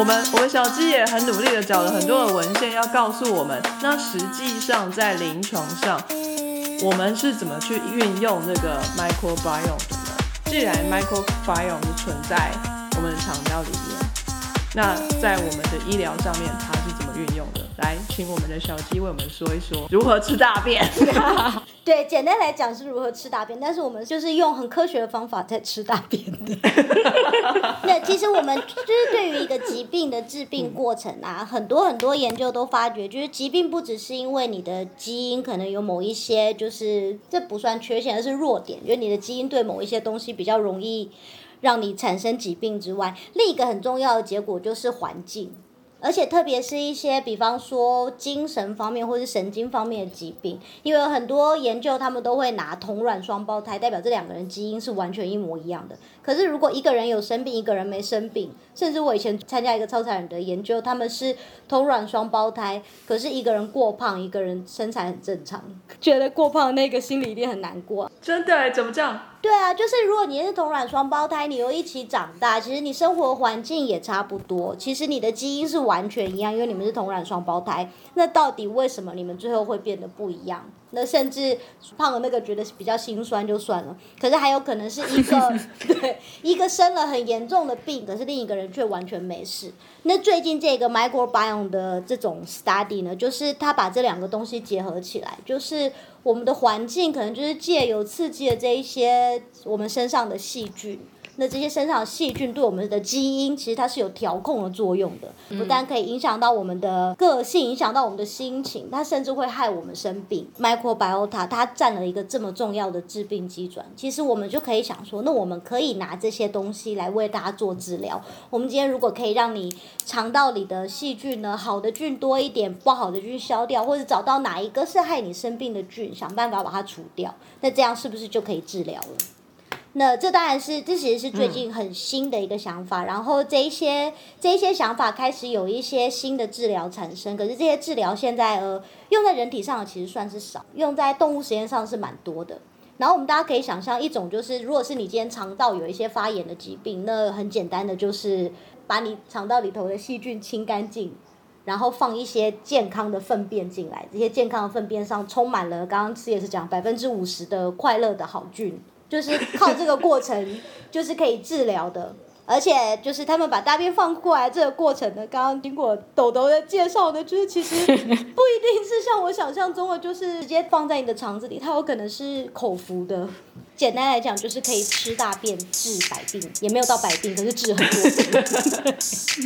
我们我们小鸡也很努力的找了很多的文献，要告诉我们，那实际上在临床上，我们是怎么去运用这个 microbiome 的呢？既然 microbiome 是存在我们的肠道里面，那在我们的医疗上面，它运用的？来，请我们的小鸡为我们说一说如何吃大便。对，简单来讲是如何吃大便，但是我们就是用很科学的方法在吃大便的。那其实我们就是对于一个疾病的治病过程啊，很多很多研究都发觉，就是疾病不只是因为你的基因可能有某一些，就是这不算缺陷，而是弱点，就是你的基因对某一些东西比较容易让你产生疾病之外，另一个很重要的结果就是环境。而且特别是一些，比方说精神方面或是神经方面的疾病，因为很多研究他们都会拿同卵双胞胎，代表这两个人基因是完全一模一样的。可是如果一个人有生病，一个人没生病，甚至我以前参加一个超残忍的研究，他们是同卵双胞胎，可是一个人过胖，一个人身材很正常，觉得过胖的那个心里一定很难过。真的？怎么这样？对啊，就是如果你是同卵双胞胎，你又一起长大，其实你生活环境也差不多，其实你的基因是完全一样，因为你们是同卵双胞胎。那到底为什么你们最后会变得不一样？那甚至胖的那个觉得比较心酸就算了，可是还有可能是一个 对一个生了很严重的病，可是另一个人却完全没事。那最近这个 microbiome 的这种 study 呢，就是他把这两个东西结合起来，就是我们的环境可能就是借由刺激的这一些我们身上的细菌。那这些身上的细菌对我们的基因，其实它是有调控的作用的，不但可以影响到我们的个性，影响到我们的心情，它甚至会害我们生病。Microbiota 它占了一个这么重要的致病机转，其实我们就可以想说，那我们可以拿这些东西来为大家做治疗。我们今天如果可以让你肠道里的细菌呢，好的菌多一点，不好的菌消掉，或者找到哪一个是害你生病的菌，想办法把它除掉，那这样是不是就可以治疗了？那这当然是，这其实是最近很新的一个想法。然后这一些这一些想法开始有一些新的治疗产生，可是这些治疗现在呃用在人体上的其实算是少，用在动物实验上是蛮多的。然后我们大家可以想象一种就是，如果是你今天肠道有一些发炎的疾病，那很简单的就是把你肠道里头的细菌清干净，然后放一些健康的粪便进来，这些健康的粪便上充满了刚刚吃也是讲百分之五十的快乐的好菌。就是靠这个过程，就是可以治疗的，而且就是他们把大便放过来这个过程呢，刚刚经过豆豆的介绍呢，就是其实 不一定是像我想象中的，就是直接放在你的肠子里，它有可能是口服的。简单来讲，就是可以吃大便治百病，也没有到百病，可是治很多。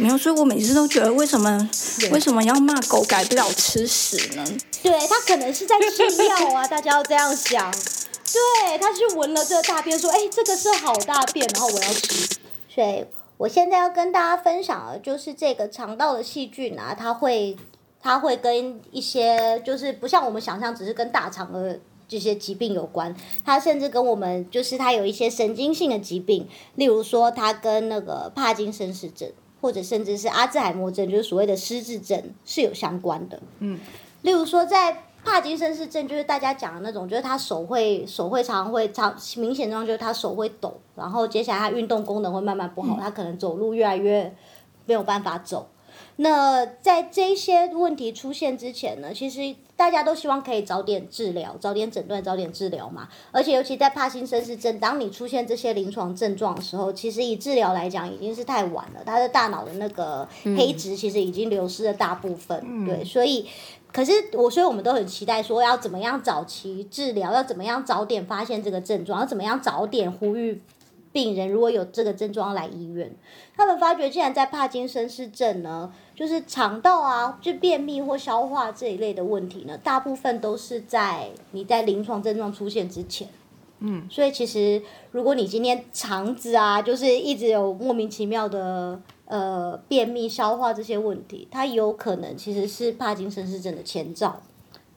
没有，所以我每次都觉得，为什么为什么要骂狗改不了吃屎呢？对它可能是在吃药啊，大家要这样想。对，他去闻了这个大便，说：“哎，这个是好大便，然后我要吃。”所以，我现在要跟大家分享的，就是这个肠道的细菌啊，它会，它会跟一些，就是不像我们想象，只是跟大肠的这些疾病有关，它甚至跟我们，就是它有一些神经性的疾病，例如说，它跟那个帕金森氏症，或者甚至是阿兹海默症，就是所谓的失智症，是有相关的。嗯，例如说在。帕金森氏症就是大家讲的那种，就是他手会手会常常会常明显状就是他手会抖，然后接下来他运动功能会慢慢不好，他可能走路越来越没有办法走。那在这些问题出现之前呢，其实大家都希望可以早点治疗、早点诊断、早点治疗嘛。而且尤其在帕金森氏症，当你出现这些临床症状的时候，其实以治疗来讲已经是太晚了，他的大脑的那个黑质其实已经流失了大部分，对，所以。可是我，所以我们都很期待说，要怎么样早期治疗，要怎么样早点发现这个症状，要怎么样早点呼吁病人如果有这个症状来医院。他们发觉，既然在帕金森氏症呢，就是肠道啊，就便秘或消化这一类的问题呢，大部分都是在你在临床症状出现之前。嗯，所以其实如果你今天肠子啊，就是一直有莫名其妙的。呃，便秘、消化这些问题，它有可能其实是帕金森氏症的前兆，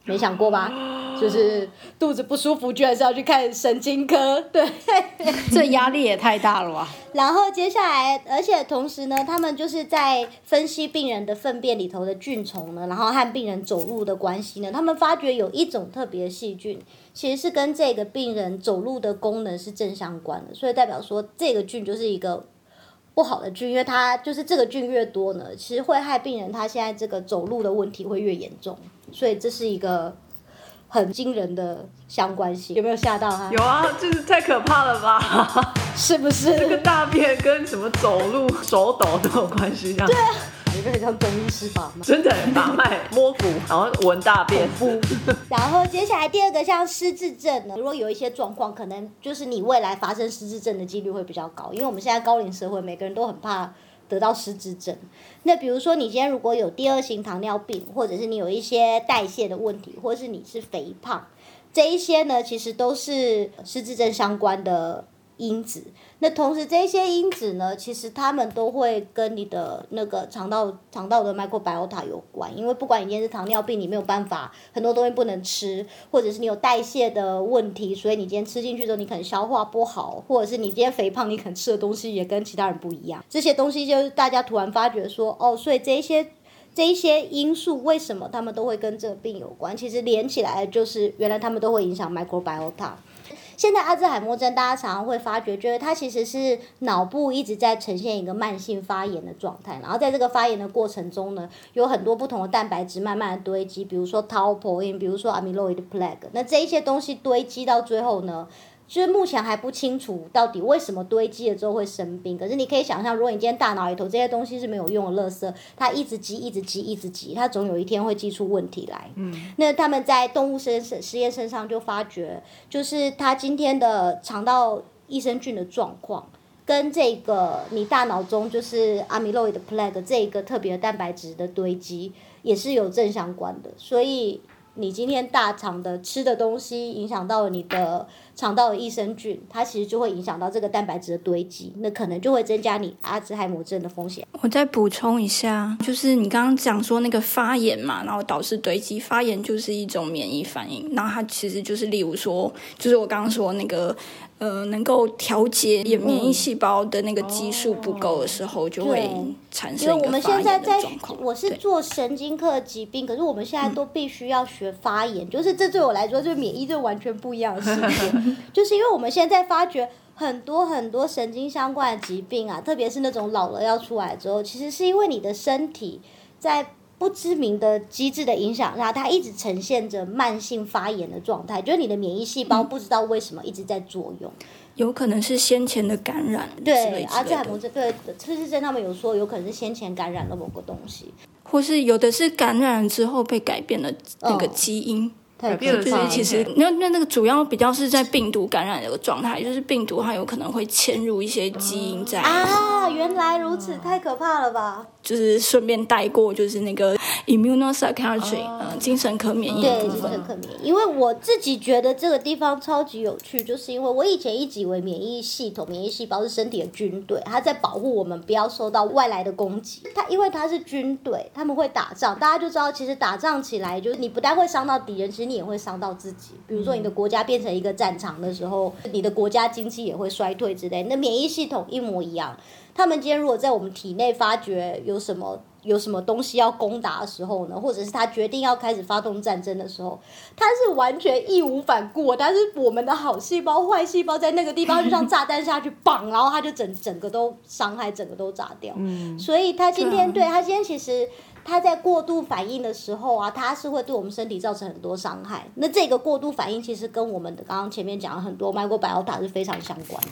没想过吧？就是肚子不舒服，居然是要去看神经科，对，这压力也太大了吧？然后接下来，而且同时呢，他们就是在分析病人的粪便里头的菌虫呢，然后和病人走路的关系呢，他们发觉有一种特别细菌，其实是跟这个病人走路的功能是正相关的，所以代表说这个菌就是一个。不好的菌，因为它就是这个菌越多呢，其实会害病人他现在这个走路的问题会越严重，所以这是一个很惊人的相关性，有没有吓到他？有啊，就是太可怕了吧？是不是？这个大便跟什么走路、手抖都有关系，这样。对啊，有个很像中医师吧？真的把脉摸骨，然后闻大便。然后接下来第二个像失智症呢，如果有一些状况，可能就是你未来发生失智症的几率会比较高，因为我们现在高龄社会，每个人都很怕得到失智症。那比如说你今天如果有第二型糖尿病，或者是你有一些代谢的问题，或者是你是肥胖。这一些呢，其实都是失智症相关的因子。那同时，这些因子呢，其实他们都会跟你的那个肠道肠道的 microbiota 有关。因为不管你今天是糖尿病，你没有办法很多东西不能吃，或者是你有代谢的问题，所以你今天吃进去之后，你可能消化不好，或者是你今天肥胖，你可能吃的东西也跟其他人不一样。这些东西就是大家突然发觉说，哦，所以这些。这一些因素为什么他们都会跟这个病有关？其实连起来就是原来他们都会影响 microbiota。现在阿兹海默症大家常常会发觉，就是它其实是脑部一直在呈现一个慢性发炎的状态，然后在这个发炎的过程中呢，有很多不同的蛋白质慢慢的堆积，比如说 tau p o i n 比如说 amyloid plaque，那这一些东西堆积到最后呢？就是目前还不清楚到底为什么堆积了之后会生病。可是你可以想象，如果你今天大脑里头这些东西是没有用的垃圾，它一直积、一直积、一直积，它总有一天会积出问题来。嗯。那他们在动物实实验身上就发觉，就是它今天的肠道益生菌的状况，跟这个你大脑中就是 amyloid plaque 这一个特别的蛋白质的堆积，也是有正相关的。所以。你今天大肠的吃的东西影响到了你的肠道的益生菌，它其实就会影响到这个蛋白质的堆积，那可能就会增加你阿兹海默症的风险。我再补充一下，就是你刚刚讲说那个发炎嘛，然后导致堆积，发炎就是一种免疫反应，然后它其实就是例如说，就是我刚刚说那个。呃，能够调节也免疫细胞的那个激素不够的时候，就会产生一个发炎的状况。我是做神经科疾病，可是我们现在都必须要学发炎，就是这对我来说，就是免疫这完全不一样的世界。就是因为我们现在发觉很多很多神经相关的疾病啊，特别是那种老了要出来之后，其实是因为你的身体在。不知名的机制的影响下，它一直呈现着慢性发炎的状态，就是你的免疫细胞不知道为什么一直在作用，有可能是先前的感染，对阿兹海默症，对，崔志珍他们有说有可能是先前感染了某个东西，或是有的是感染之后被改变了那个基因。就是其实那那那个主要比较是在病毒感染的一个状态，就是病毒它有可能会嵌入一些基因在啊，原来如此，太可怕了吧？就是顺便带过，就是那个 immunopsychiatry，嗯，精神科免疫对精神科免疫，因为我自己觉得这个地方超级有趣，就是因为我以前一直以为免疫系统、免疫细胞是身体的军队，它在保护我们不要受到外来的攻击。它因为它是军队，他们会打仗，大家就知道，其实打仗起来就是你不但会伤到敌人，其实你也会伤到自己。比如说你的国家变成一个战场的时候，你的国家经济也会衰退之类。那免疫系统一模一样。他们今天如果在我们体内发觉有什么有什么东西要攻打的时候呢，或者是他决定要开始发动战争的时候，他是完全义无反顾。但是我们的好细胞、坏细胞在那个地方就像炸弹下去，绑，然后他就整整个都伤害，整个都炸掉。嗯，所以他今天对他今天其实。他在过度反应的时候啊，他是会对我们身体造成很多伤害。那这个过度反应其实跟我们的刚刚前面讲了很多 microbiota 是非常相关的。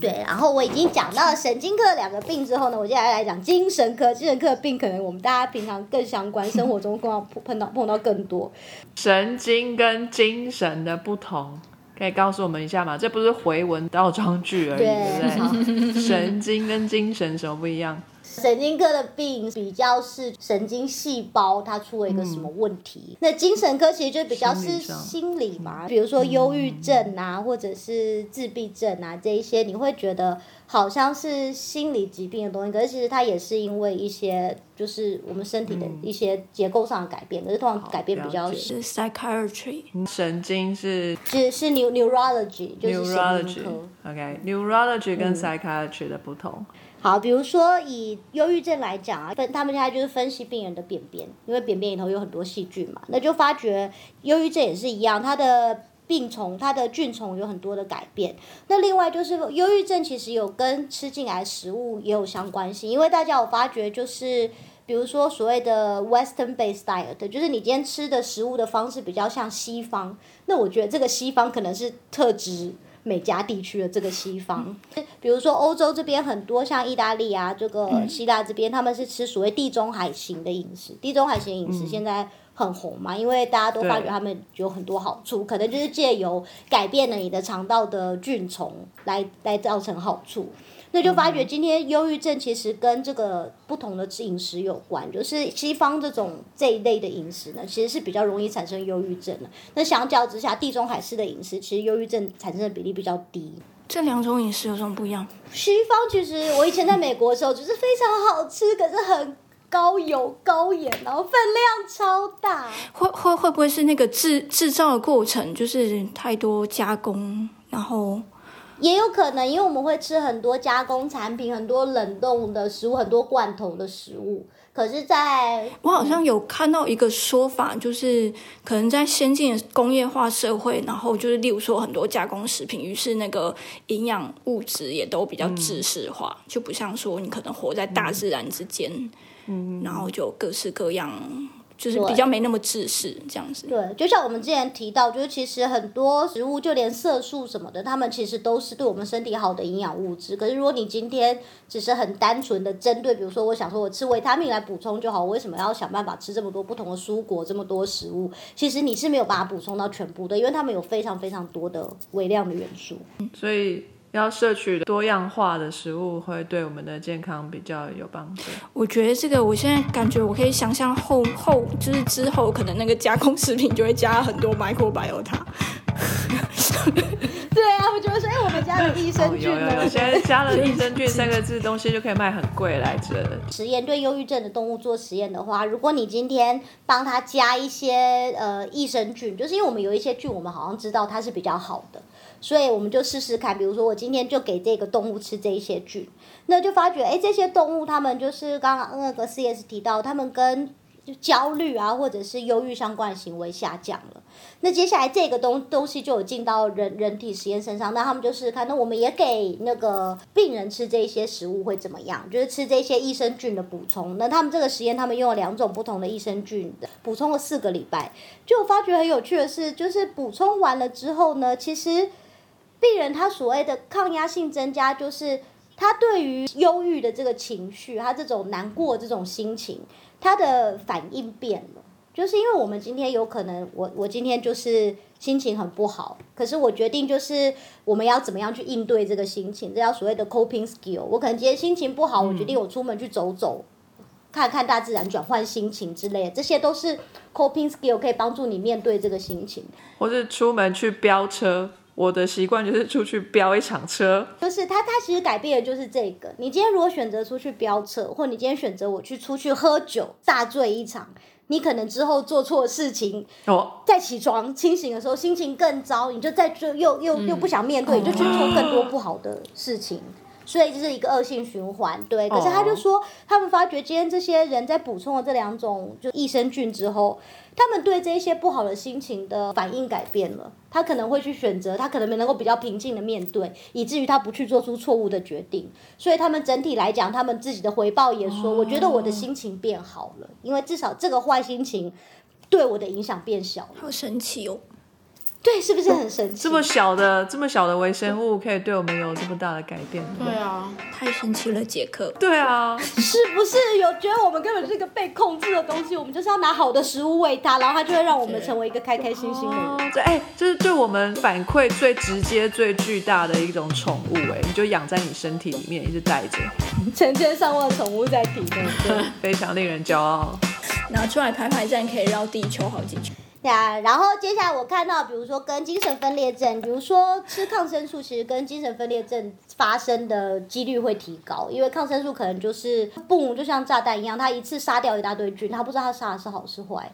对，然后我已经讲到了神经科两个病之后呢，我接下来来讲精神科。精神科的病可能我们大家平常更相关，生活中更要碰到碰到更多。神经跟精神的不同，可以告诉我们一下吗？这不是回文倒装句而已，对不对？神经跟精神什么不一样？神经科的病比较是神经细胞它出了一个什么问题，那精神科其实就比较是心理嘛，比如说忧郁症啊，或者是自闭症啊这一些，你会觉得好像是心理疾病的东西，可是其实它也是因为一些就是我们身体的一些结构上的改变，可是通常改变比较是 psychiatry，神经是是是 neurology，就是神经科，OK，neurology 跟 psychiatry 的不同。好，比如说以忧郁症来讲啊，分他们现在就是分析病人的便便，因为便便里头有很多细菌嘛，那就发觉忧郁症也是一样，它的病虫，它的菌虫有很多的改变。那另外就是忧郁症，其实有跟吃进来食物也有相关性，因为大家有发觉就是。比如说所谓的 Western based diet，就是你今天吃的食物的方式比较像西方，那我觉得这个西方可能是特指美加地区的这个西方。比如说欧洲这边很多像意大利啊，这个希腊这边他们是吃所谓地中海型的饮食，地中海型饮食现在很红嘛，因为大家都发觉他们有很多好处，可能就是借由改变了你的肠道的菌虫来来造成好处。那就发觉今天忧郁症其实跟这个不同的饮食有关，就是西方这种这一类的饮食呢，其实是比较容易产生忧郁症的。那相较之下，地中海式的饮食其实忧郁症产生的比例比较低。这两种饮食有什么不一样？西方其实我以前在美国的时候，就是非常好吃，可是很高油高盐，然后分量超大。会会会不会是那个制制造的过程就是太多加工，然后也有可能，因为我们会吃很多加工产品、很多冷冻的食物、很多罐头的食物。可是，在我好像有看到一个说法，就是可能在先进的工业化社会，然后就是例如说很多加工食品，于是那个营养物质也都比较制式化，就不像说你可能活在大自然之间，嗯，然后就各式各样，就是比较没那么自私这样子。对，就像我们之前提到，就是其实很多食物，就连色素什么的，它们其实都是对我们身体好的营养物质。可是如果你今天只是很单纯的针对，比如说我想说我吃维他命来补充就好，我为什么要想办法吃这么多不同的蔬果，这么多食物？其实你是没有把它补充到全部的，因为它们有非常非常多的微量的元素。所以要摄取多样化的食物，会对我们的健康比较有帮助。我觉得这个，我现在感觉我可以想象后后就是之后可能那个加工食品就会加很多 microbiota。对啊，我觉得说，哎，我们家的益哦生菌呢？有有有，现在加了益生菌 三个字，东西就可以卖很贵来着。实验对忧郁症的动物做实验的话，如果你今天帮它加一些呃益生菌，就是因为我们有一些菌，我们好像知道它是比较好的，所以我们就试试看。比如说我今天就给这个动物吃这一些菌，那就发觉哎，这些动物它们就是刚刚那个 CS 提到，它们跟就焦虑啊或者是忧郁相关的行为下降了。那接下来这个东东西就有进到人人体实验身上，那他们就试试看，那我们也给那个病人吃这些食物会怎么样？就是吃这些益生菌的补充。那他们这个实验，他们用了两种不同的益生菌补充了四个礼拜，就发觉很有趣的是，就是补充完了之后呢，其实病人他所谓的抗压性增加，就是他对于忧郁的这个情绪，他这种难过这种心情，他的反应变了。就是因为我们今天有可能，我我今天就是心情很不好，可是我决定就是我们要怎么样去应对这个心情，这叫所谓的 coping skill。我可能今天心情不好，我决定我出门去走走，看看大自然，转换心情之类的，这些都是 coping skill 可以帮助你面对这个心情。或是出门去飙车，我的习惯就是出去飙一场车。就是他，他其实改变的就是这个。你今天如果选择出去飙车，或你今天选择我去出去喝酒大醉一场，你可能之后做错事情，哦，再起床清醒的时候心情更糟，你就再就又又又不想面对，你就去做更多不好的事情。所以这是一个恶性循环，对。可是他就说，他们发觉今天这些人在补充了这两种就益生菌之后，他们对这些不好的心情的反应改变了。他可能会去选择，他可能没能够比较平静的面对，以至于他不去做出错误的决定。所以他们整体来讲，他们自己的回报也说，我觉得我的心情变好了，因为至少这个坏心情对我的影响变小了。好神奇哦！对，是不是很神奇？这么小的这么小的微生物，可以对我们有这么大的改变。对啊，太神奇了，杰克。对啊，是不是有觉得我们根本是一个被控制的东西？我们就是要拿好的食物喂它，然后它就会让我们成为一个开开心心的人。哦，这哎，这是对我们反馈最直接、最巨大的一种宠物哎，你就养在你身体里面，一直带着，成千上万的宠物在体内，对。非常令人骄傲。拿出来排排站，可以绕地球好几圈。对啊，然后接下来我看到，比如说跟精神分裂症，比如说吃抗生素，其实跟精神分裂症发生的几率会提高，因为抗生素可能就是嘣，就像炸弹一样，它一次杀掉一大堆菌，它不知道它杀的是好是坏。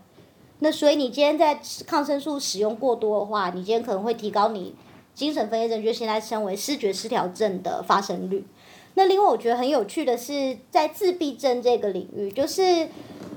那所以你今天在抗生素使用过多的话，你今天可能会提高你精神分裂症，就现在称为视觉失调症的发生率。那另外我觉得很有趣的是，在自闭症这个领域，就是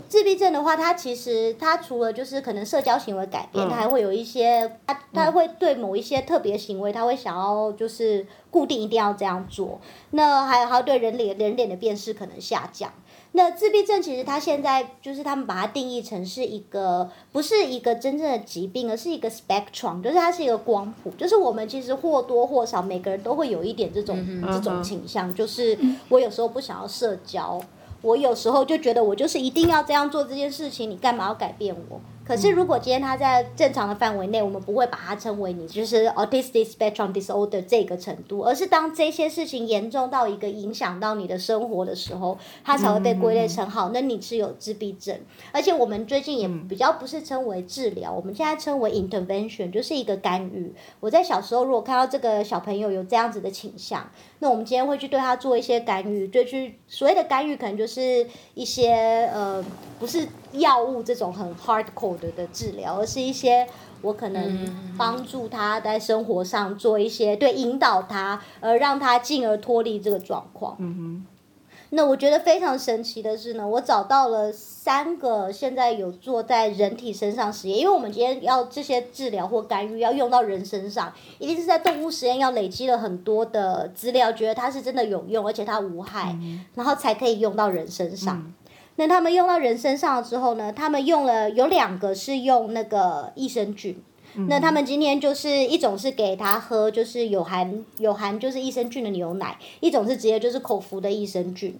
自闭症的话，它其实它除了就是可能社交行为改变，它还会有一些，它它会对某一些特别行为，它会想要就是固定一定要这样做。那还有还有对人脸人脸的辨识可能下降。那自闭症其实它现在就是他们把它定义成是一个不是一个真正的疾病，而是一个 spectrum，就是它是一个光谱，就是我们其实或多或少每个人都会有一点这种这种倾向，就是我有时候不想要社交。我有时候就觉得我就是一定要这样做这件事情，你干嘛要改变我？可是如果今天他在正常的范围内，我们不会把它称为你就是 autistic spectrum disorder 这个程度，而是当这些事情严重到一个影响到你的生活的时候，它才会被归类成好，那你是有自闭症。而且我们最近也比较不是称为治疗，我们现在称为 intervention，就是一个干预。我在小时候如果看到这个小朋友有这样子的倾向，那我们今天会去对他做一些干预，就去所谓的干预，可能就是一些呃，不是药物这种很 hardcore。的治疗，而是一些我可能帮助他在生活上做一些对引导他，而让他进而脱离这个状况。嗯哼。那我觉得非常神奇的是呢，我找到了三个现在有做在人体身上实验，因为我们今天要这些治疗或干预要用到人身上，一定是在动物实验要累积了很多的资料，觉得它是真的有用，而且它无害，然后才可以用到人身上。那他们用到人身上了之后呢？他们用了有两个是用那个益生菌。那他们今天就是一种是给他喝，就是有含有含就是益生菌的牛奶；一种是直接就是口服的益生菌。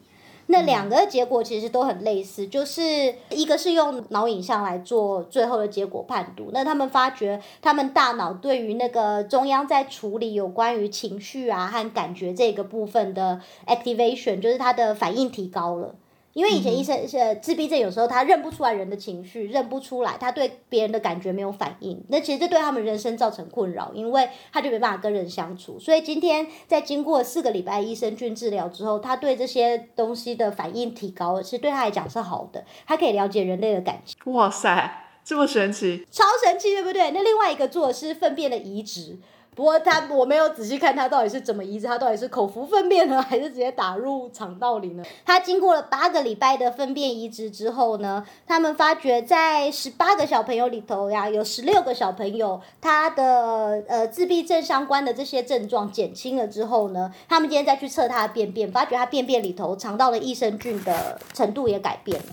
那两个结果其实都很类似，就是一个是用脑影像来做最后的结果判读。那他们发觉，他们大脑对于那个中央在处理有关于情绪啊和感觉这个部分的 activation，就是它的反应提高了。因为以前医生是自闭症，有时候他认不出来人的情绪，认不出来，他对别人的感觉没有反应，那其实这对他们人生造成困扰，因为他就没办法跟人相处。所以今天在经过四个礼拜益生菌治疗之后，他对这些东西的反应提高了，其实对他来讲是好的，他可以了解人类的感情。哇塞，这么神奇，超神奇，对不对？那另外一个做的是粪便的移植。不过他我没有仔细看他到底是怎么移植，他到底是口服粪便呢，还是直接打入肠道里呢？他经过了八个礼拜的粪便移植之后呢，他们发觉在十八个小朋友里头呀，有十六个小朋友他的呃自闭症相关的这些症状减轻了之后呢，他们今天再去测他的便便，发觉他便便里头肠道的益生菌的程度也改变了。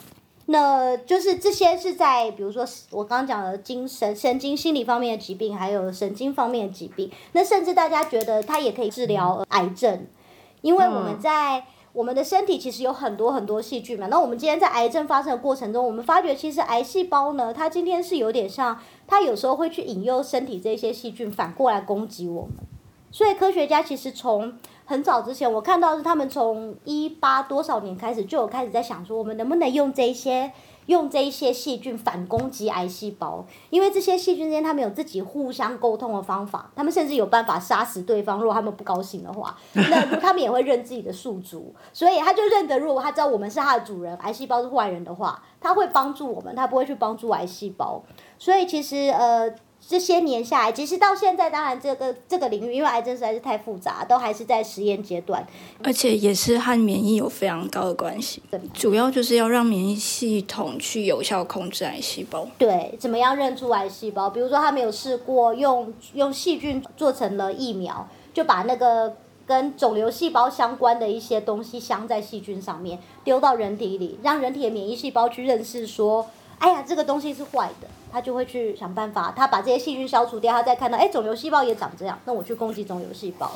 那就是这些是在，比如说我刚刚讲的精神、神经、心理方面的疾病，还有神经方面的疾病。那甚至大家觉得它也可以治疗癌症，因为我们在我们的身体其实有很多很多细菌嘛。那我们今天在癌症发生的过程中，我们发觉其实癌细胞呢，它今天是有点像，它有时候会去引诱身体这些细菌反过来攻击我们。所以科学家其实从很早之前，我看到是他们从一八多少年开始就有开始在想说，我们能不能用这些用这一些细菌反攻击癌细胞？因为这些细菌之间他们有自己互相沟通的方法，他们甚至有办法杀死对方。如果他们不高兴的话，那他们也会认自己的宿主，所以他就认得，如果他知道我们是他的主人，癌细胞是坏人的话，他会帮助我们，他不会去帮助癌细胞。所以其实呃。这些年下来，其实到现在，当然这个这个领域，因为癌症实在是太复杂，都还是在实验阶段，而且也是和免疫有非常高的关系。主要就是要让免疫系统去有效控制癌细胞。对，怎么样认出癌细胞？比如说，他们有试过用用细菌做成了疫苗，就把那个跟肿瘤细胞相关的一些东西镶在细菌上面，丢到人体里，让人体的免疫细胞去认识说。哎呀，这个东西是坏的，他就会去想办法，他把这些细菌消除掉，他再看到，哎，肿瘤细胞也长这样，那我去攻击肿瘤细胞。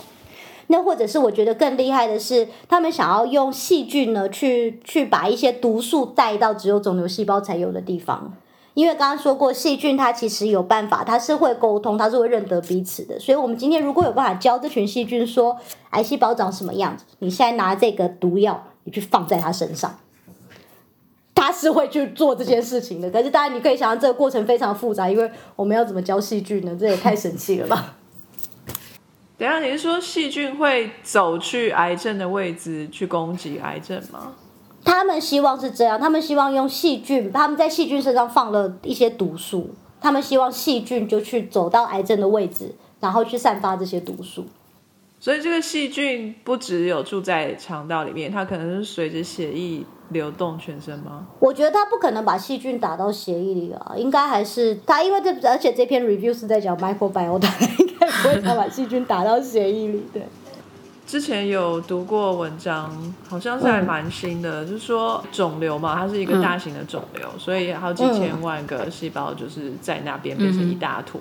那或者是我觉得更厉害的是，他们想要用细菌呢，去去把一些毒素带到只有肿瘤细胞才有的地方。因为刚刚说过，细菌它其实有办法，它是会沟通，它是会认得彼此的。所以，我们今天如果有办法教这群细菌说，癌细胞长什么样子，你现在拿这个毒药，你去放在它身上。他是会去做这件事情的，可是当然你可以想象这个过程非常复杂，因为我们要怎么教细菌呢？这也太神奇了吧！等下你是说细菌会走去癌症的位置去攻击癌症吗？他们希望是这样，他们希望用细菌，他们在细菌身上放了一些毒素，他们希望细菌就去走到癌症的位置，然后去散发这些毒素。所以这个细菌不只有住在肠道里面，它可能是随着血液。流动全身吗？我觉得他不可能把细菌打到血液里啊，应该还是他，因为这而且这篇 review 是在讲 microbiota，应该不会他把细菌打到血液里。对，之前有读过文章，好像是还蛮新的，就是说肿瘤嘛，它是一个大型的肿瘤，所以好几千万个细胞就是在那边变成一大坨，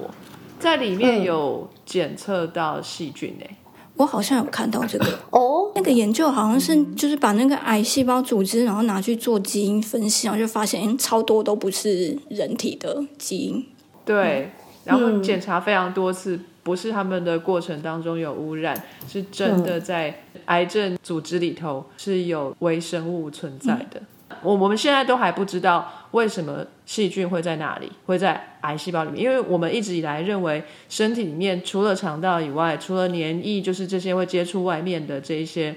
在里面有检测到细菌诶、我好像有看到这个，哦，那个研究好像是就是把那个癌细胞组织，然后拿去做基因分析，然后就发现诶超多都不是人体的基因。对，然后检查非常多次，不是他们的过程当中有污染，是真的在癌症组织里头是有微生物存在的。我我们现在都还不知道为什么细菌会在哪里，会在癌细胞里面，因为我们一直以来认为身体里面除了肠道以外，除了黏液，就是这些会接触外面的这一些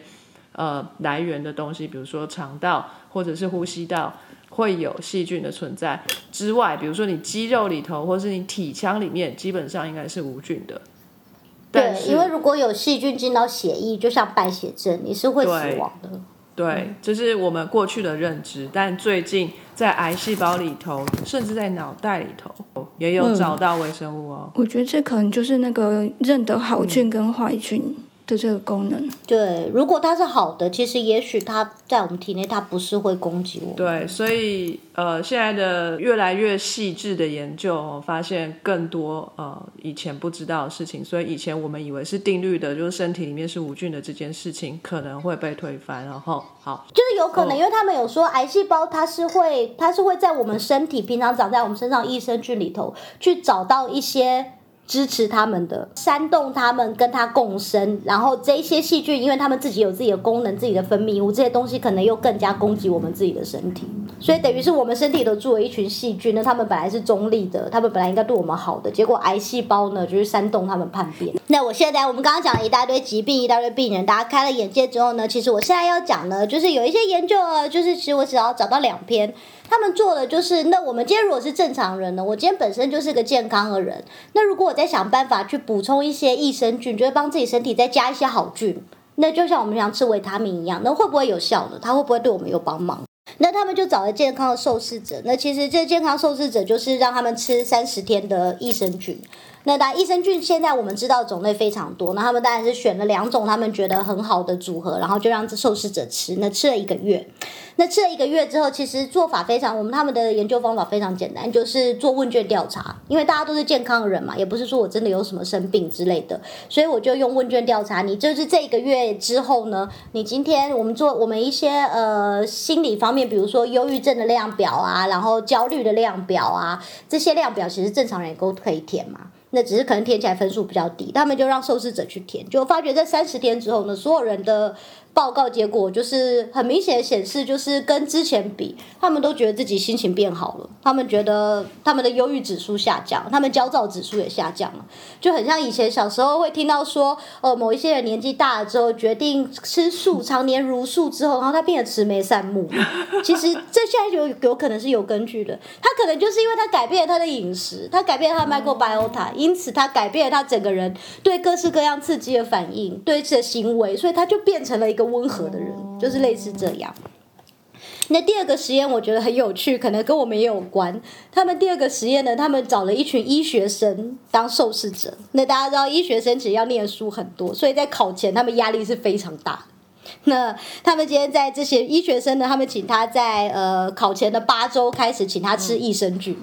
呃来源的东西，比如说肠道或者是呼吸道。会有细菌的存在之外，比如说你肌肉里头，或是你体腔里面，基本上应该是无菌的。但对，因为如果有细菌进到血液，就像败血症，你是会死亡的。对，这是我们过去的认知，但最近在癌细胞里头，甚至在脑袋里头，也有找到微生物哦。我觉得这可能就是那个认得好菌跟坏菌的这个功能。对，如果它是好的，其实也许它在我们体内，它不是会攻击我们。对，所以呃，现在的越来越细致的研究、哦，发现更多呃以前不知道的事情，所以以前我们以为是定律的，就是身体里面是无菌的这件事情，可能会被推翻。然后好，就是有可能，哦因为他们有说癌细胞它是会，它是会在我们身体平常长在我们身上益生菌里头去找到一些支持他们的，煽动他们跟他共生，然后这些细菌，因为他们自己有自己的功能、自己的分泌物，这些东西可能又更加攻击我们自己的身体，所以等于是我们身体都住了一群细菌，那他们本来是中立的，他们本来应该对我们好的，结果癌细胞呢就是煽动他们叛变。那我现在我们刚刚讲了一大堆疾病、一大堆病人，大家开了眼界之后呢，其实我现在要讲呢，就是有一些研究，就是其实我只要找到两篇，他们做的就是，那我们今天如果是正常人呢，我今天本身就是个健康的人，那如果我在想办法去补充一些益生菌，就会帮自己身体再加一些好菌，那就像我们平常吃维他命一样，那会不会有效呢？它会不会对我们有帮忙？那他们就找了健康的受试者，那其实这健康受试者就是让他们吃三十天的益生菌。那当然，益生菌现在我们知道种类非常多，那他们当然是选了两种他们觉得很好的组合，然后就让受试者吃。那吃了一个月，那吃了一个月之后，其实做法非常，我们他们的研究方法非常简单，就是做问卷调查，因为大家都是健康的人嘛，也不是说我真的有什么生病之类的，所以我就用问卷调查。你就是这一个月之后呢，你今天我们做我们一些呃心理方面，比如说忧郁症的量表啊，然后焦虑的量表啊，这些量表其实正常人都可以填嘛。那只是可能填起来分数比较低，他们就让受试者去填，就发觉在三十天之后呢，所有人的报告结果就是很明显的显示，就是跟之前比，他们都觉得自己心情变好了，他们觉得他们的忧郁指数下降，他们焦躁指数也下降了，就很像以前小时候会听到说，呃，某一些人年纪大了之后决定吃素，常年如素之后，然后他变得慈眉善目。其实这现在有有可能是有根据的，他可能就是因为他改变了他的饮食，他改变了他的 microbiota，因此他改变了他整个人对各式各样刺激的反应，对这行为，所以他就变成了一个温和的人，就是类似这样。那第二个实验我觉得很有趣，可能跟我们也有关。他们第二个实验呢，他们找了一群医学生当受试者。那大家知道，医学生其实要念书很多，所以在考前他们压力是非常大的。那他们今天在这些医学生呢，他们请他在呃考前的八周开始，请他吃益生菌。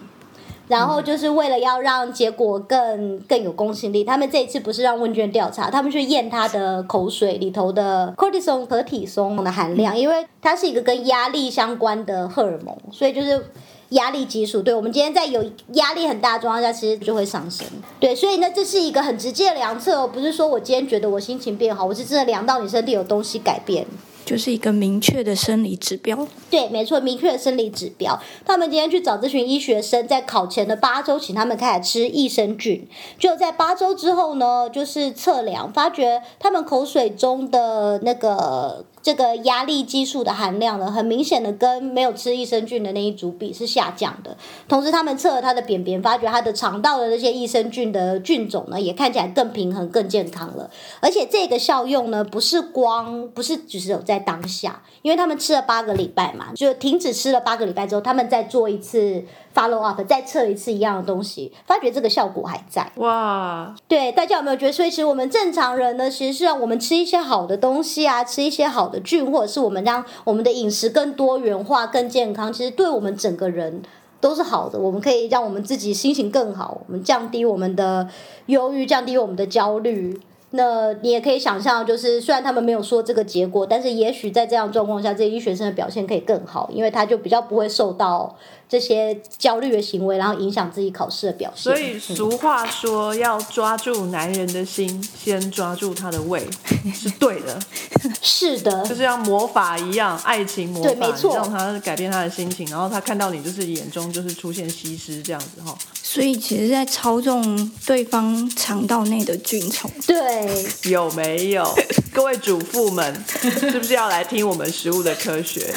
然后就是为了要让结果更更有公信力，他们这一次不是让问卷调查，他们去验他的口水里头的 cortisol 和体松的含量，因为它是一个跟压力相关的荷尔蒙，所以就是压力激素。对我们今天在有压力很大的状况下，其实就会上升。对，所以呢，这是一个很直接的量测哦，不是说我今天觉得我心情变好，我是真的量到你身体有东西改变。就是一个明确的生理指标。对，没错，明确的生理指标。他们今天去找这群医学生，在考前的八周，请他们开始吃益生菌。就在八周之后呢，就是测量，发觉他们口水中的那个这个压力激素的含量呢，很明显的跟没有吃益生菌的那一组比是下降的。同时，他们测了他的便便，发觉他的肠道的那些益生菌的菌种呢，也看起来更平衡、更健康了。而且这个效用呢，不是光不是只是有在当下，因为他们吃了八个礼拜嘛，就停止吃了八个礼拜之后，他们再做一次 follow up，再测一次一样的东西，发觉这个效果还在。哇，对，大家有没有觉得？所以其实我们正常人呢，其实是让我们吃一些好的东西啊，吃一些好的菌，或者是我们让我们的饮食更多元化、更健康，其实对我们整个人都是好的。我们可以让我们自己心情更好，我们降低我们的忧郁，降低我们的焦虑。那你也可以想象，就是虽然他们没有说这个结果，但是也许在这样状况下，这些医学生的表现可以更好，因为他就比较不会受到这些焦虑的行为，然后影响自己考试的表现。所以俗话说，要抓住男人的心，先抓住他的胃，是对的。是的，就是像魔法一样，爱情魔法，对没错让他改变他的心情，然后他看到你，就是眼中就是出现西施这样子哈。所以其实在操纵对方肠道内的菌虫。对，有没有？各位主妇们，是不是要来听我们食物的科学？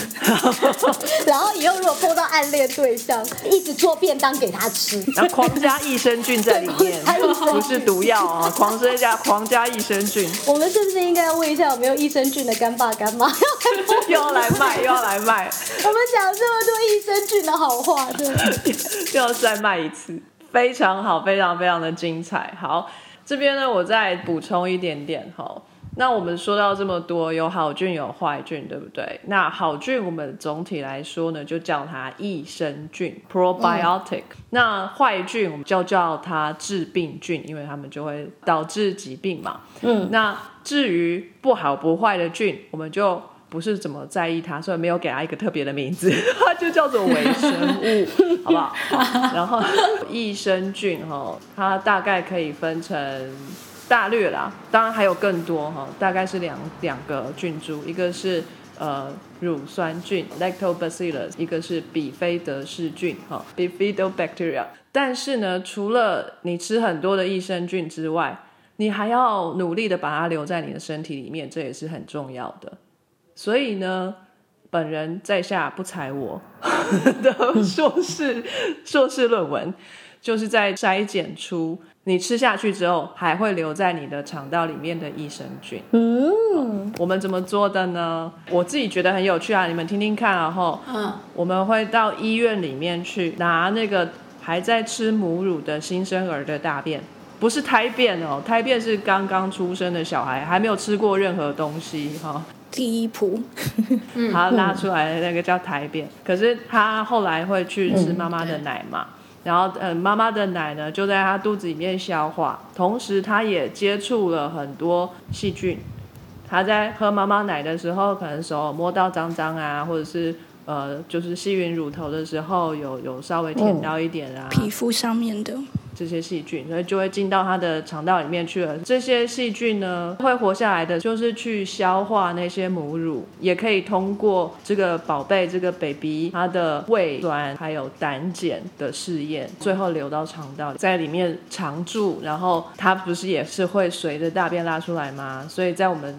然后以后如果碰到暗恋对象，一直做便当给他吃。然后狂加益生菌在里面不是毒药啊，狂增加狂加益生菌，我们是不是应该要问一下有没有益生菌的干爸干妈？又要来卖，又要来卖，我们讲这么多益生菌的好话，对。又要再卖一次，非常好，非常非常的精彩。好，这边呢，我再补充一点点哈。那我们说到这么多，有好菌有坏菌，对不对？那好菌我们总体来说呢，就叫它益生菌 （probiotic）。那坏菌我们就叫它致病菌，因为它们就会导致疾病嘛。嗯，那至于不好不坏的菌，我们就不是怎么在意它，所以没有给它一个特别的名字，它 就叫做微生物，好不好？好 然后益生菌哈，它大概可以分成大略啦，当然还有更多哈，大概是两两个菌株，一个是呃乳酸菌 （Lactobacillus），一个是比菲德氏菌哈 （Bifidobacteria）。但是呢，除了你吃很多的益生菌之外，你还要努力的把它留在你的身体里面，这也是很重要的。所以呢，本人在下不才我 的硕士硕士论文，就是在筛检出你吃下去之后还会留在你的肠道里面的益生菌。嗯，我们怎么做的呢？我自己觉得很有趣啊，你们听听看然后嗯，我们会到医院里面去拿那个还在吃母乳的新生儿的大便，不是胎便哦，胎便是刚刚出生的小孩，还没有吃过任何东西哈。第一铺，他拉出来的那个叫胎便，可是他后来会去吃妈妈的奶嘛，然后呃妈妈的奶呢就在他肚子里面消化，同时他也接触了很多细菌。他在喝妈妈奶的时候，可能手摸到脏脏啊，或者是呃就是吸吮乳头的时候有有稍微舔到一点啊，皮肤上面的，这些细菌，所以就会进到它的肠道里面去了。这些细菌呢，会活下来的，就是去消化那些母乳，也可以通过这个宝贝这个 baby 它的胃酸还有胆碱的试验，最后流到肠道，在里面常住，然后它不是也是会随着大便拉出来吗？所以在我们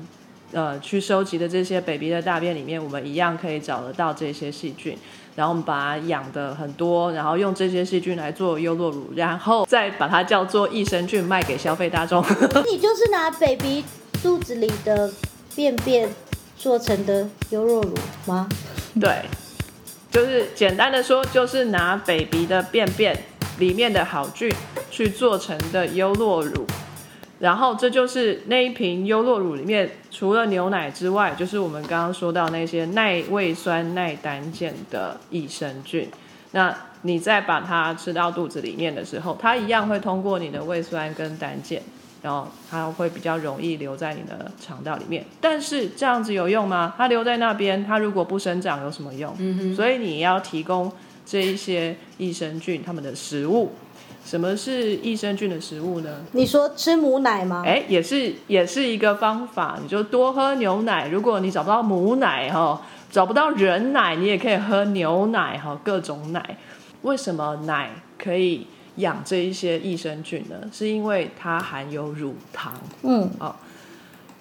呃去收集的这些 baby 的大便里面，我们一样可以找得到这些细菌。然后我们把它养的很多，然后用这些细菌来做优酪乳，然后再把它叫做益生菌卖给消费大众。你就是拿 baby 肚子里的便便做成的优酪乳吗？对，就是简单的说，就是拿 baby 的便便里面的好菌去做成的优酪乳。然后这就是那一瓶优酪乳里面，除了牛奶之外，就是我们刚刚说到那些耐胃酸、耐胆碱的益生菌。那你再把它吃到肚子里面的时候，它一样会通过你的胃酸跟胆碱，然后它会比较容易留在你的肠道里面。但是这样子有用吗？它留在那边，它如果不生长有什么用？所以你要提供这一些益生菌它们的食物。什么是益生菌的食物呢？你说吃母奶吗？哎，也是也是一个方法，你就多喝牛奶。如果你找不到母奶哈，找不到人奶，你也可以喝牛奶哈，各种奶。为什么奶可以养这一些益生菌呢？是因为它含有乳糖。嗯，哦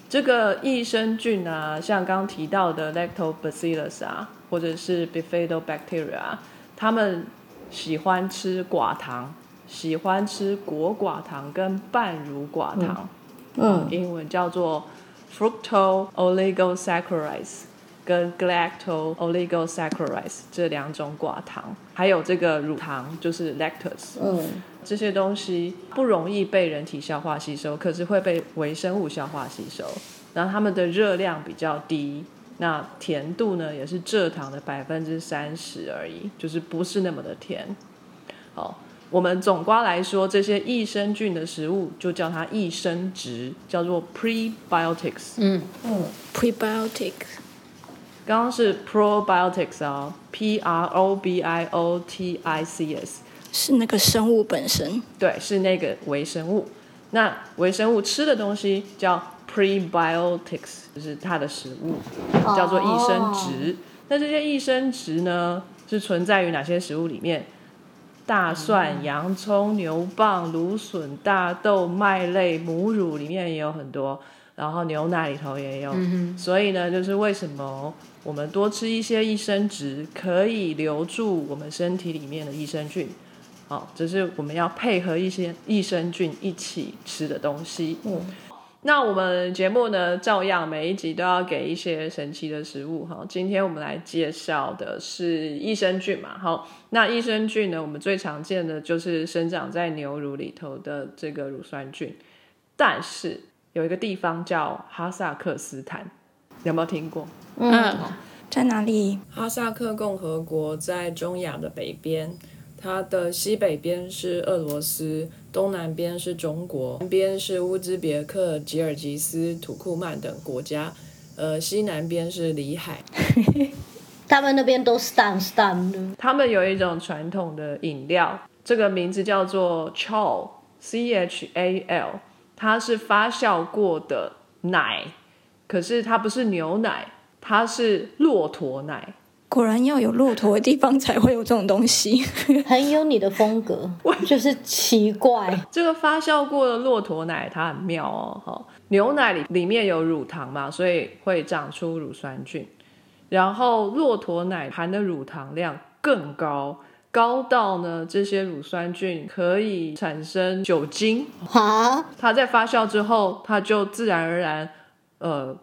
这个益生菌啊，像刚刚提到的 Lactobacillus 啊，或者是 Bifidobacteria，它们喜欢吃寡糖，喜欢吃果寡糖跟半乳寡糖，嗯，英文叫做 fructooligosaccharides 跟 galactooligosaccharides 这两种寡糖，还有这个乳糖就是 lactose。嗯，这些东西不容易被人体消化吸收，可是会被微生物消化吸收。然后它们的热量比较低，那甜度呢也是蔗糖的百分之三十而已，就是不是那么的甜。好，我们总括来说，这些益生菌的食物就叫它益生值，叫做 prebiotics。嗯嗯，prebiotic 刚刚是 probiotics 啊，P R O B I O T I C S。是那个生物本身。对，是那个微生物。那微生物吃的东西叫 prebiotics，就是它的食物，叫做益生值。那这些益生值呢，是存在于哪些食物里面？大蒜、洋葱、牛蒡、芦笋、大豆、麦类、母乳里面也有很多，然后牛奶里头也有。所以呢，就是为什么我们多吃一些益生值，可以留住我们身体里面的益生菌。好，这是我们要配合一些益生菌一起吃的东西。嗯，那我们节目呢，照样每一集都要给一些神奇的食物哈。今天我们来介绍的是益生菌嘛，好，那益生菌呢，我们最常见的就是生长在牛乳里头的这个乳酸菌，但是有一个地方叫哈萨克斯坦，有没有听过？嗯，在哪里？哈萨克共和国在中亚的北边，它的西北边是俄罗斯，东南边是中国，南边是乌兹别克、吉尔吉斯、土库曼等国家，呃，西南边是里海。他们那边都 stan stan 的，他们有一种传统的饮料，这个名字叫做 chal，c h a l，它是发酵过的奶，可是它不是牛奶，它是骆驼奶。果然要有骆驼的地方才会有这种东西。很有你的风格，我就是奇怪。这个发酵过的骆驼奶它很妙哦，哈，牛奶里里面有乳糖嘛，所以会长出乳酸菌，然后骆驼奶含的乳糖量更高，高到呢这些乳酸菌可以产生酒精，哈，它在发酵之后，它就自然而然，呃，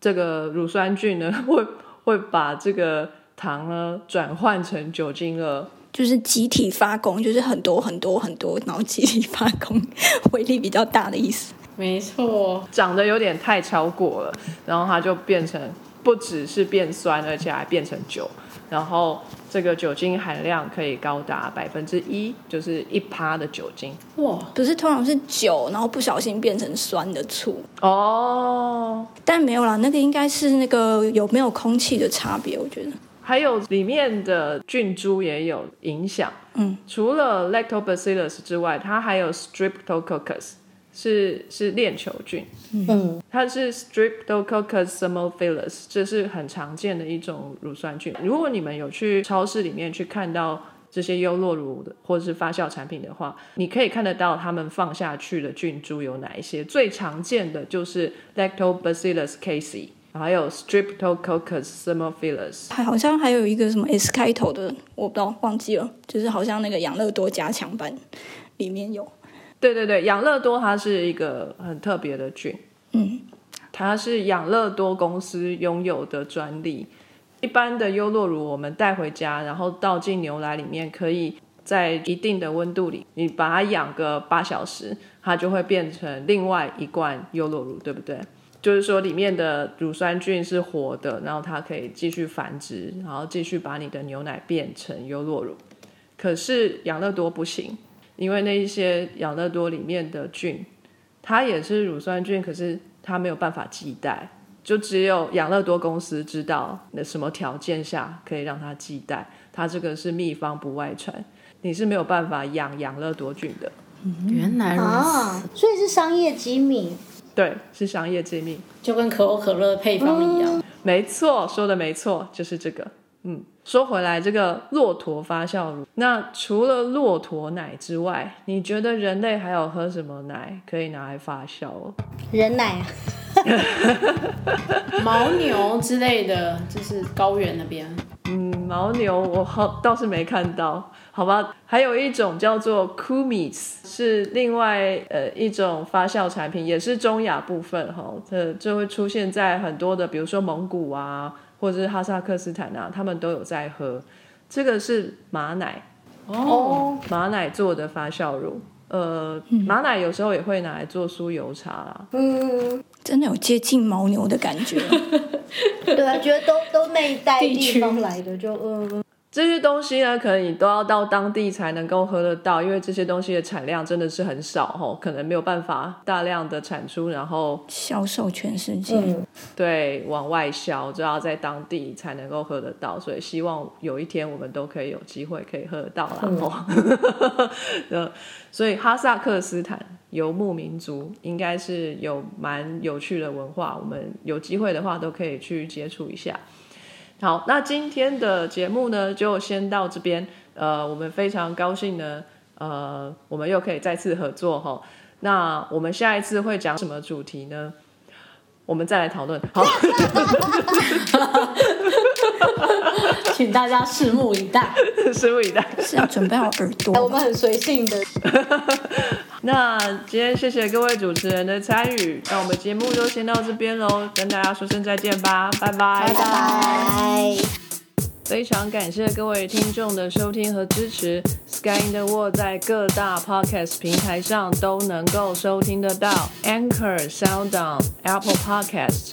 这个乳酸菌呢 会会把这个糖呢转换成酒精了。就是集体发功，就是很多很多很多，然后集体发功，威力比较大的意思。没错，长得有点太超过了，然后它就变成不只是变酸，而且还变成酒。然后这个酒精含量可以高达百分之一，就是一趴的酒精。哇，不是通常是酒，然后不小心变成酸的醋，哦，但没有啦，那个应该是那个有没有空气的差别，我觉得。还有里面的菌株也有影响。嗯，除了 Lactobacillus 之外，它还有 Streptococcus，是是链球菌。嗯，它是 Streptococcus thermophilus，这是很常见的一种乳酸菌。如果你们有去超市里面去看到这些优酪乳的或者是发酵产品的话，你可以看得到他们放下去的菌株有哪一些。最常见的就是 Lactobacillus casei，还有 Streptococcus thermophilus。还好像还有一个什么 S 开头的，我不知道忘记了，就是好像那个养乐多加强版里面有。对对对，养乐多它是一个很特别的菌，嗯，它是养乐多公司拥有的专利。一般的优酪乳我们带回家，然后倒进牛奶里面，可以在一定的温度里，你把它养个八小时，它就会变成另外一罐优酪乳，对不对？就是说里面的乳酸菌是活的，然后它可以继续繁殖，然后继续把你的牛奶变成优酪乳。可是养乐多不行，因为那一些养乐多里面的菌，它也是乳酸菌，可是它没有办法替代，就只有养乐多公司知道那什么条件下可以让它替代，它这个是秘方不外传，你是没有办法养养乐多菌的，原来如此，啊，所以是商业机密。对，是商业机密。就跟可口可乐的配方一样。没错，说的没错，就是这个。嗯，说回来，这个骆驼发酵乳，那除了骆驼奶之外，你觉得人类还有喝什么奶可以拿来发酵哦？人奶啊，牦牛之类的，就是高原那边。嗯，牦牛我好倒是没看到，好吧。还有一种叫做 Kumis，是另外呃一种发酵产品，也是中亚部分哈，这就会出现在很多的，比如说蒙古啊，或者是哈萨克斯坦啊，他们都有在喝。这个是马奶，哦，马奶做的发酵乳。呃，马奶有时候也会拿来做酥油茶啦。嗯，真的有接近牦牛的感觉。对啊，觉得都都那一带地方来的，就嗯，这些东西呢，可能你都要到当地才能够喝得到，因为这些东西的产量真的是很少吼，可能没有办法大量的产出，然后销售全世界，嗯对往外销，就要在当地才能够喝得到。所以希望有一天我们都可以有机会可以喝得到啦。嗯吼 呃，所以哈萨克斯坦游牧民族应该是有蛮有趣的文化，我们有机会的话都可以去接触一下。好，那今天的节目呢，就先到这边。呃，我们非常高兴呢，呃，我们又可以再次合作哈。那我们下一次会讲什么主题呢？我们再来讨论。好，请大家拭目以待。拭目以待。是要准备好耳朵 我们很随性的，那今天谢谢各位主持人的参与，那我们节目就先到这边喽，跟大家说声再见吧，拜拜。拜拜。非常感谢各位听众的收听和支持。Sky in the World 在各大 Podcast 平台上都能够收听得到，Anchor、SoundOn、Apple Podcast